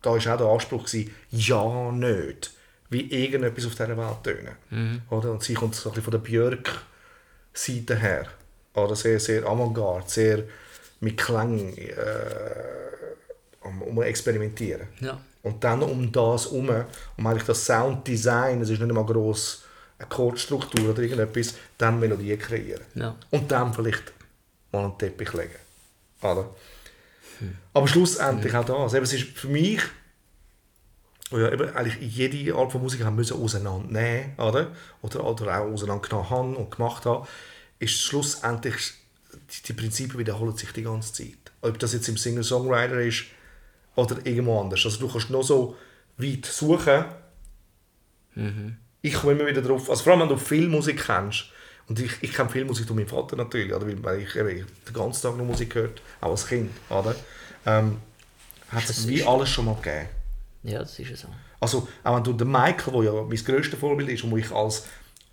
da war auch der Anspruch, gewesen, ja, nicht, wie irgendetwas auf dieser Welt tönen. Oder? Und sie kommt so ein bisschen von der Björk-Seite her. Oder sehr, sehr avantgarde, sehr mit Klang äh, um, um experimentieren. Ja. Und dann um das herum, um eigentlich das Sounddesign, es ist nicht einmal gross eine Chordstruktur oder irgendetwas, dann Melodie kreieren. Ja. Und dann vielleicht mal einen Teppich legen. Oder? Aber schlussendlich auch das. Eben, es ist für mich, ja eben eigentlich jede Art von Musik haben müssen auseinandernehmen, oder? Oder, oder auch auseinandergenommen haben und gemacht haben, ist schlussendlich, die, die Prinzipien wiederholen sich die ganze Zeit. Ob das jetzt im Singer-Songwriter ist oder irgendwo anders. Also du kannst noch so weit suchen, ich komme immer wieder drauf, also vor allem wenn du Filmmusik kennst, und ich, ich kenne Filmmusik durch meinen Vater natürlich, oder, weil ich, ich den ganzen Tag noch Musik gehört, auch als Kind, oder? Ähm, hat es wie alles schon mal gegeben. ja, das ist so. Also auch wenn du den Michael, der ja mein grösstes Vorbild ist und wo ich als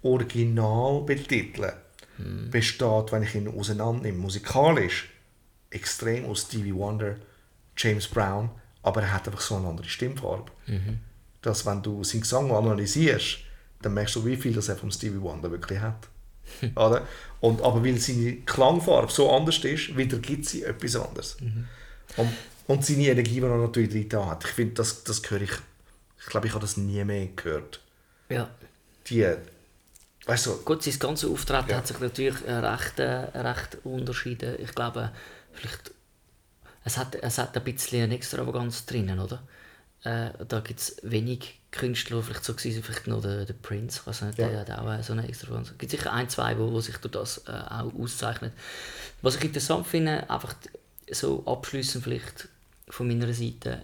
Original betitle, besteht, wenn ich ihn auseinandernehme, musikalisch, extrem aus Stevie Wonder, James Brown, aber er hat einfach so eine andere Stimmfarbe. Dass wenn du seinen Gesang analysierst, dann merkst du, wie viel das er vom Stevie Wonder wirklich hat. Oder? Und, aber weil seine Klangfarbe so anders ist, wiedergibt sie etwas anderes. Und, und seine Energie, die er natürlich drin hat. Ich finde, das, das höre ich, ich glaube, ich habe das nie mehr gehört. Ja. Die, weißt du, Gut, sein ganzes Auftreten Ja. hat sich natürlich äh, recht, äh, recht unterschieden. Ich glaube, vielleicht, es hat, es hat ein bisschen eine Extravaganz drinnen, oder? Äh, da gibt es wenig Künstler, die vielleicht so gewesen sind, vielleicht noch der, der Prince, ich weiß nicht, Ja. der hat auch so eine Extravaganz. Es gibt sicher ein, zwei, wo, wo sich durch das äh, auch auszeichnet. Was ich interessant finde, einfach so abschließend vielleicht von meiner Seite,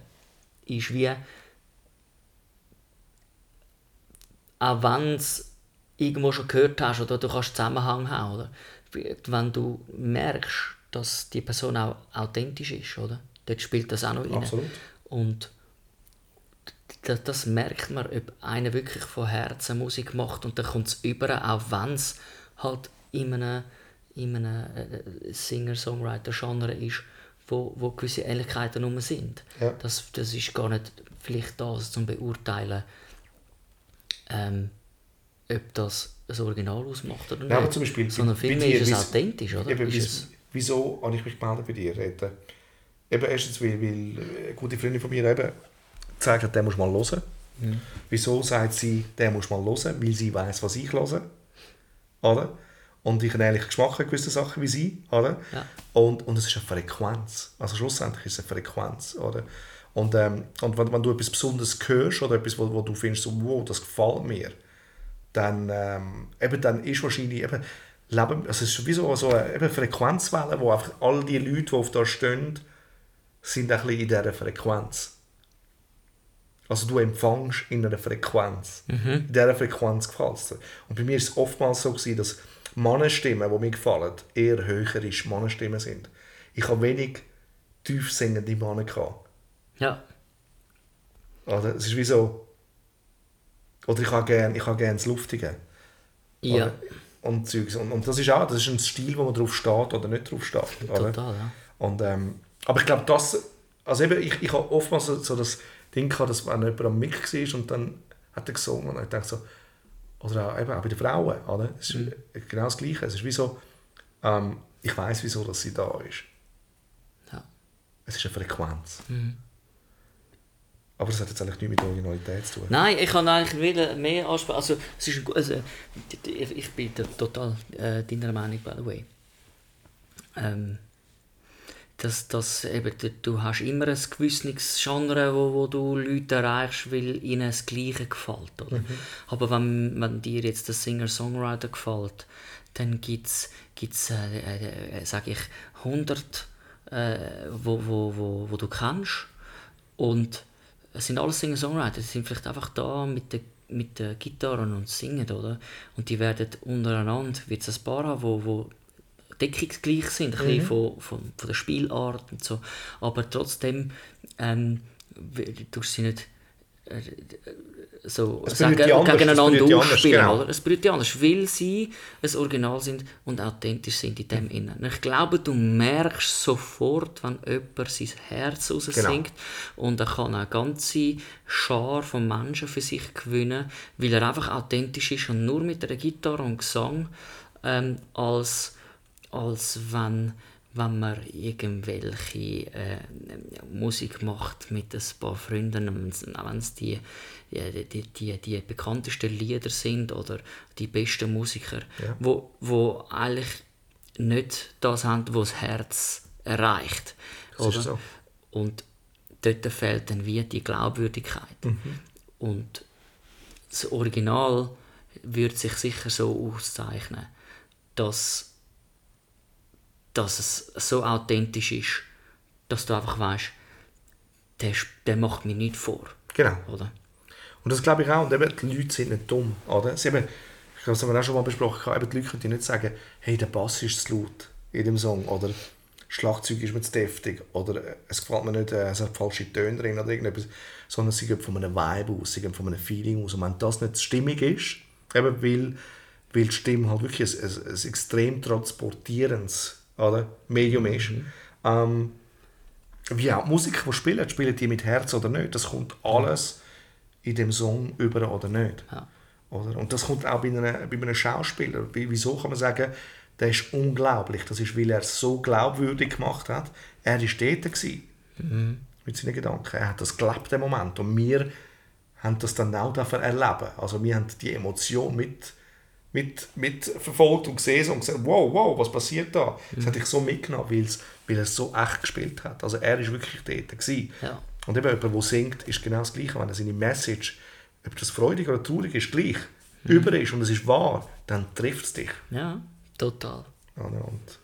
ist wie, auch wenn es irgendwo schon gehört hast oder du kannst Zusammenhang haben, oder? Wenn du merkst, dass die Person auch authentisch ist, oder? Dort spielt das auch noch rein. Absolut. Und das, das merkt man, ob einer wirklich von Herzen Musik macht und dann kommt es über, auch wenn es halt in einem, in einem äh, Singer-Songwriter-Genre ist, wo, wo gewisse Ähnlichkeiten rum sind. Ja. Das, das ist gar nicht vielleicht das zum Beurteilen, ähm, ob das ein Original ausmacht oder nicht. Nein, aber zum Beispiel Sondern vielmehr ist es authentisch, oder? Eben, ist wieso habe ich mich gemeldet bei dir? Eben, eben erstens, weil, weil eine gute Freundin von mir eben gesagt hat, den musst du mal hören. Mhm. Wieso sagt sie, den musst du mal hören? Weil sie weiß, was ich höre. Oder? Und ich einen ähnlichen Geschmack habe, gewisse Sachen wie sie. Oder? Ja. Und, und es ist eine Frequenz. Also schlussendlich ist es eine Frequenz. Oder? Und, ähm, und wenn, wenn du etwas Besonderes hörst oder etwas, wo, wo du findest, so, wow, das gefällt mir, dann, ähm, eben, dann ist wahrscheinlich eben, Leben, also es ist wie so, so eine Frequenzwelle, wo einfach all die Leute, die auf da stehen, sind ein bisschen in dieser Frequenz. Also du empfängst in einer Frequenz. In dieser Frequenz gefällt es dir. Und bei mir ist es oftmals so gewesen, dass Mannenstimmen, die mir gefallen, eher höhere Mannenstimmen sind. Ich habe wenig tief singende Männer gehabt. ja, Oder? Es ist wie so, Oder ich habe gerne gern das Luftige. Ja, Oder? Und, Zeugs. und, und das ist auch das ist ein Stil, wo man drauf steht oder nicht drauf steht. Oder? total, ja. Und, ähm, aber ich glaube, das, also eben, ich, ich habe oftmals so, so das Ding gehabt, dass wenn jemand am Mic war und dann hat er gesungen und ich dachte so, oder auch, eben auch bei den Frauen, oder? Es ist Mhm. genau das Gleiche. Es ist wie so, ähm, ich weiß wieso, dass sie da ist. Ja. Es ist eine Frequenz. Mhm. Aber das hat jetzt eigentlich nichts mit Originalität zu tun. Nein, ich kann eigentlich wieder mehr ansprechen. Also, es ist, also, ich bin total äh, deiner Meinung, by the way. Ähm, dass, dass eben, du, hast immer ein gewisses Genre, wo, wo du Leute erreichst, weil ihnen das Gleiche gefällt. Oder? Aber wenn, wenn dir jetzt der Singer-Songwriter gefällt, dann gibt es, gibt's, äh, äh, äh, sage ich, 100, äh, wo, wo, wo, wo du kennst. Und es sind alles Singer-Songwriter, die sind vielleicht einfach da mit der, mit der Gitarre und singen, oder? Und die werden untereinander, wird es ein paar haben, wo, wo deckungsgleich sind, ein bisschen von, von, von der Spielart und so. Aber trotzdem ähm, du sie nicht äh, so Es sagen, anders, gegeneinander die anders, ausspielen. genau. Es berührt die anders, weil sie ein Original sind und authentisch sind in dem Innen. Ich glaube, du merkst sofort, wenn jemand sein Herz Genau. raussingt und er kann eine ganze Schar von Menschen für sich gewinnen, weil er einfach authentisch ist und nur mit einer Gitarre und Gesang ähm, als, als wenn wenn man irgendwelche äh, Musik macht mit ein paar Freunden, wenn es die, die, die, die, bekanntesten Lieder sind oder die besten Musiker, Ja. wo, wo eigentlich nicht das haben, was das Herz erreicht. Das oder? so. Und dort fehlt dann wie die Glaubwürdigkeit. Mhm. Und das Original würde sich sicher so auszeichnen, dass dass es so authentisch ist, dass du einfach weißt, der, der macht mir nichts vor. Genau. Oder? Und das glaube ich auch. Und eben, die Leute sind nicht dumm. Oder? Sie eben, ich glaube, das haben wir auch schon mal besprochen. Eben, die Leute können nicht sagen, hey, der Bass ist zu laut in dem Song. Oder Schlagzeug ist mir zu deftig. Oder äh, es gefällt mir nicht, äh, es hat falsche Töne drin oder irgendetwas. Sondern sie gehen von einem Vibe aus, sie gehen von einem Feeling aus. Und wenn das nicht stimmig ist, eben weil, weil die Stimme halt wirklich ein, ein, ein extrem transportierendes oder, Medium ist, ähm, wie auch die Musiker, die spielen, spielen die mit Herz oder nicht, das kommt alles in dem Song über oder nicht. Ja. Oder? Und das kommt auch bei einem, bei einem Schauspieler. Wie- Wieso kann man sagen, der ist unglaublich? Das ist, weil er es so glaubwürdig gemacht hat. Er war dort gewesen, mit seinen Gedanken. Er hat das gelebt, den Moment. Und wir haben das dann auch erleben. Also wir haben die Emotion mit, mit, mit verfolgt und gesehen und gesagt, wow, wow, was passiert da? Das hat ich so mitgenommen, weil, es, er es so echt gespielt hat. Also er ist wirklich dort gewesen. Ja. Und eben jemand, der singt, ist genau das Gleiche. Wenn er seine Message, ob das freudig oder traurig ist, gleich über ist und es ist wahr, dann trifft es dich. Ja, total. Oder? Und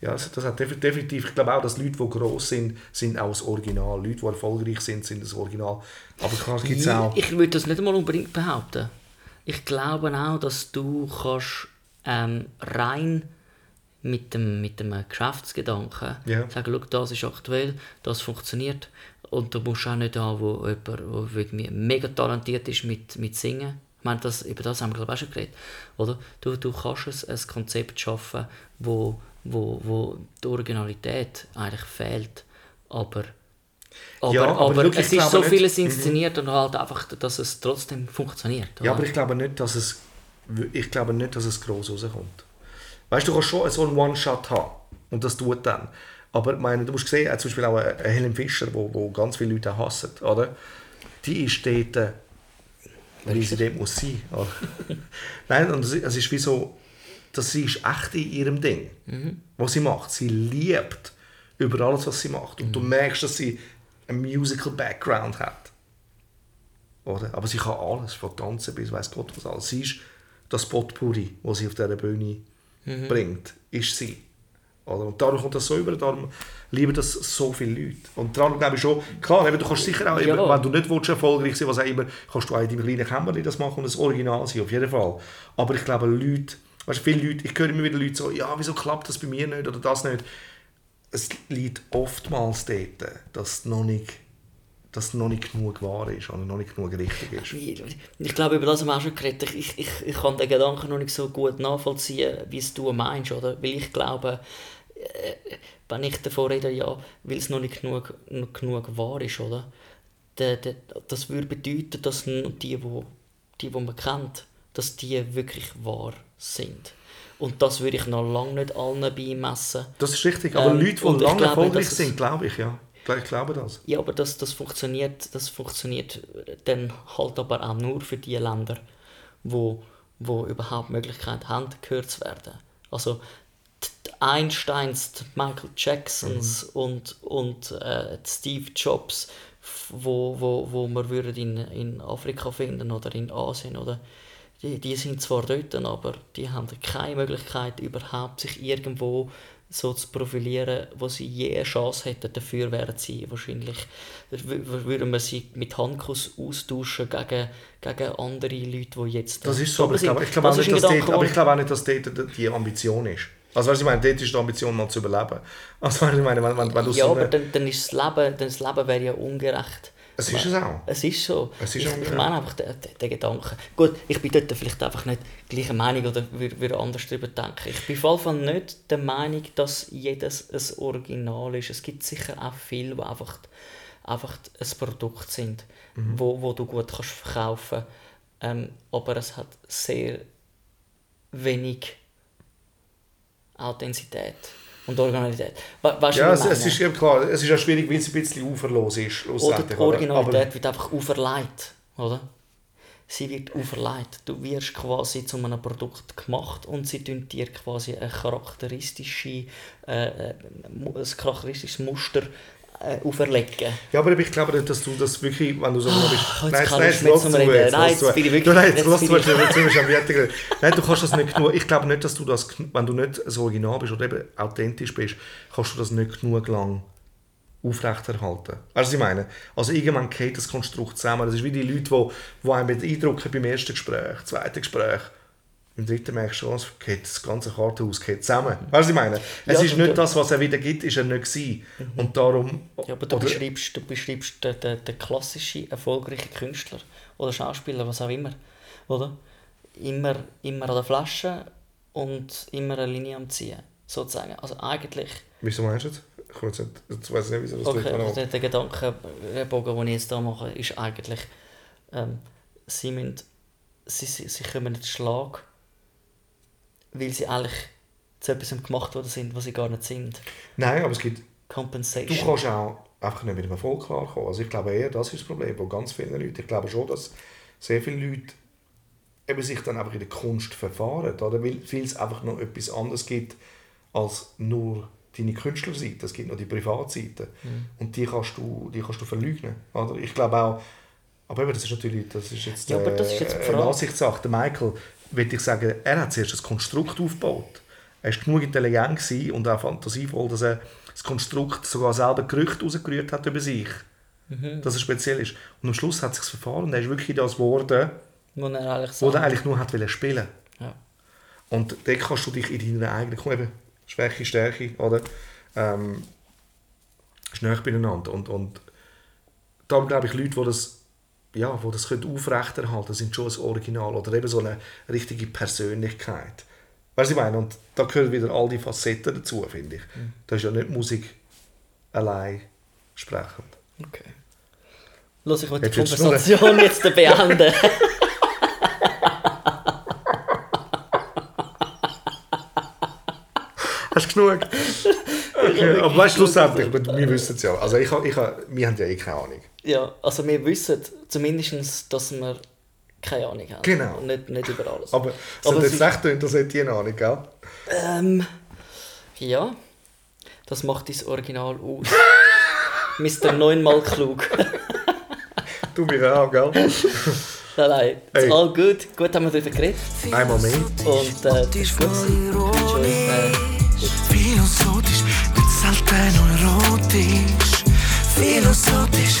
ja, das, das hat defi- definitiv, ich glaube auch, dass Leute, die gross sind, sind auch das Original. Leute, die erfolgreich sind, sind das Original. Aber klar, es gibt auch... Ich würde das nicht mal unbedingt behaupten. Ich glaube auch, dass du kannst ähm, rein mit dem, mit dem Geschäftsgedanken Ja. sagen, schau, das ist aktuell, das funktioniert. Und du musst auch nicht haben, wo jemand wo irgendwie mega talentiert ist mit, mit Singen. Ich meine, das, über das haben wir glaube ich auch schon geredet. Oder? Du, du kannst ein, ein Konzept schaffen, wo, wo, wo die Originalität eigentlich fehlt. Aber aber, Ja, aber aber, schau, ich es ist so nicht- Mhm. vieles inszeniert und halt einfach, dass es trotzdem funktioniert. Ja, oder? aber ich glaube nicht, dass es, ich glaube nicht, dass es gross rauskommt. Weißt du, du kannst schon so einen One-Shot haben und das tut dann. Aber meine, du musst sehen, äh, zum Beispiel auch eine eine Helen Fischer, wo, wo ganz viele Leute hassen, oder? Die ist dort, äh, weil sie dort muss sein. Nein, und es ist- wie so, dass sie ist echt in ihrem Ding, was sie macht. Sie liebt über alles, was sie macht. Und du merkst, dass sie einen Musical Background hat. Oder? Aber sie kann alles, von Tanzen bis weiß Gott was alles. Sie ist das Potpourri, das sie auf dieser Bühne bringt, ist sie. Oder? Und darum kommt das so über, darum lieben das so viele Leute. Und darum glaube ich schon, klar, eben, du kannst sicher auch, Ja. eben, wenn du nicht willst, erfolgreich sein was auch immer, kannst du auch in deinem kleinen Kämmerchen das machen und das Original sein, auf jeden Fall. Aber ich glaube, Leute, weißt, viele Leute, ich höre immer wieder Leute so, ja, wieso klappt das bei mir nicht oder das nicht. Es liegt oftmals dort, dass noch nicht dass es noch nicht genug wahr ist oder noch nicht genug richtig ist. Ich, glaube, über das haben wir auch schon geredet. Ich, ich, ich kann den Gedanken noch nicht so gut nachvollziehen, wie es du meinst, oder? Weil ich glaube, äh, wenn ich davon rede, ja, weil es noch nicht genug, noch genug wahr ist, oder? De, de, das würde bedeuten, dass die, wo, die, die man kennt, dass die wirklich wahr sind. Und das würde ich noch lange nicht allen beimessen. Das ist richtig, aber Ähm, Leute, die lange erfolgreich sind, glaube ich, ja. Ich glaube das. Ja, aber das, das, funktioniert, das funktioniert dann halt aber auch nur für die Länder, wo, wo überhaupt Möglichkeit haben, gehört zu werden. Also die Einsteins, die Michael Jacksons und, und äh, Steve Jobs, wo, wo, wo man würden in, in Afrika finden oder in Asien oder die, die sind zwar dort, aber die haben keine Möglichkeit überhaupt sich irgendwo so zu profilieren, wo sie je eine Chance hätten. Dafür wären sie wahrscheinlich, würden wir sie mit Handkuss austauschen gegen, gegen andere Leute, die jetzt Das ist so, aber ich glaube, ich glaube, auch, Das ist nicht, dass dort, aber ich den- glaube auch nicht, dass dort die Ambition ist. Also weißt ich meine, dort ist die Ambition mal zu überleben. Also ich meine, wenn, wenn, wenn du ja, so aber dann, dann ist das Leben, dann das Leben wäre ja ungerecht. Es ist es auch. Es ist so. Es ist ich, ich meine einfach den, den, Gedanken. Gut, ich bin dort vielleicht einfach nicht gleicher Meinung oder würde, anders darüber denken. Ich bin auf jeden Fall nicht der Meinung, dass jedes ein Original ist. Es gibt sicher auch viele, die einfach, einfach ein Produkt sind, Mhm. wo, wo du gut kannst verkaufen ähm, Aber es hat sehr wenig Authentizität und Originalität. Du, Ja, was es, es ist eben klar, es ist ja schwierig, weil es ein bisschen uferlos ist. Oder die? Originalität wird einfach auferlegt, oder? Sie wird auferlegt. Du wirst quasi zu einem Produkt gemacht und sie tun dir quasi eine charakteristische, äh, äh, ein charakteristisches Muster äh, auferlegen. Ja, aber ich glaube nicht, dass du das wirklich, wenn du so bist... Ah, jetzt nicht mehr lass zu, jetzt, Nein, jetzt bin ich wirklich- Du, nein, jetzt jetzt lass zu, jetzt jetzt wieder geredet. Nein, du kannst das nicht genug... Ich glaube nicht, dass du das, wenn du nicht so original bist oder eben authentisch bist, kannst du das nicht genug lang aufrechterhalten. Du, was ich meine? Also irgendwann geht das Konstrukt zusammen. Das ist wie die Leute, die, die einem beeindrucken beim ersten Gespräch, zweiten Gespräch. Im dritten merkst du schon, es geht das ganze Kartenhaus geht zusammen. Weißt du, was ich meine? Es Ja, ist nicht das, was er wieder gibt, ist er nicht gewesen. Und darum... Ja, aber du oder- beschreibst, du beschreibst den, den, den klassischen, erfolgreichen Künstler oder Schauspieler, was auch immer. Oder? Immer, immer an der Flasche und immer eine Linie am Ziehen. Sozusagen. Also eigentlich, Wieso meinst du jetzt? Ich weiß nicht, ich nicht, wieso das okay, also der, der Gedankenbogen, den ich jetzt hier mache, ist eigentlich, ähm, sie, müssen, sie, sie, sie kommen nicht Schlag, weil sie eigentlich zu etwas gemacht worden sind, was sie gar nicht sind. Nein, aber es gibt... Du Compensation. kannst auch einfach nicht mit dem Erfolg klarkommen. Also ich glaube eher, das ist das Problem von ganz vielen Leuten. Ich glaube schon, dass sehr viele Leute eben sich dann einfach in der Kunst verfahren, oder? Weil, es einfach noch etwas anderes gibt als nur deine Künstlerseite. Es gibt noch die Privatseite. Und die kannst du, die kannst du verleugnen. Oder? Ich glaube auch, aber eben, das ist natürlich, das ist jetzt, Ja, aber das ist jetzt äh, eine Ansichtssache. Der Michael, würde ich sagen, er hat zuerst das Konstrukt aufgebaut. Er war genug intelligent gewesen und auch fantasievoll, dass er das Konstrukt sogar selber Gerüchte rausgerührt hat über sich. Mhm. Dass er speziell ist. Und am Schluss hat es sich verfahren und er ist wirklich das geworden, Wo er eigentlich wo er eigentlich nur hat spielen Ja. Und dort kannst du dich in deiner eigenen eben, Schwäche, Stärke, oder? Ähm, nahe beieinander. Und, und darum glaube ich, Leute, die das, ja, die das können aufrechterhalten sind schon ein Original oder eben so eine richtige Persönlichkeit. Weißt du, ich meine? Und da gehören wieder all die Facetten dazu, finde ich. Da ist ja nicht Musik allein sprechend. Okay. Los, ich will die Konversation jetzt beenden. Hast du genug? Okay, aber weißt du, schlussendlich, wir, wissen es ja. Also ich, ich, wir haben ja eh keine Ahnung. Ja, also wir wissen zumindest, dass wir keine Ahnung haben. Genau. Und nicht, nicht über alles. Aber es Aber hat ist- echt tönt, das hätte ich eine Ahnung, gell? Ähm, ja, das macht dein Original aus. Mr. neunmal klug. Du mir auch, gell? nein, nein, it's Hey. all good. Gut haben wir darüber geredet. Einmal mehr. Und äh, das ist gut. Philosophisch, nicht selten erotisch. Philosophisch,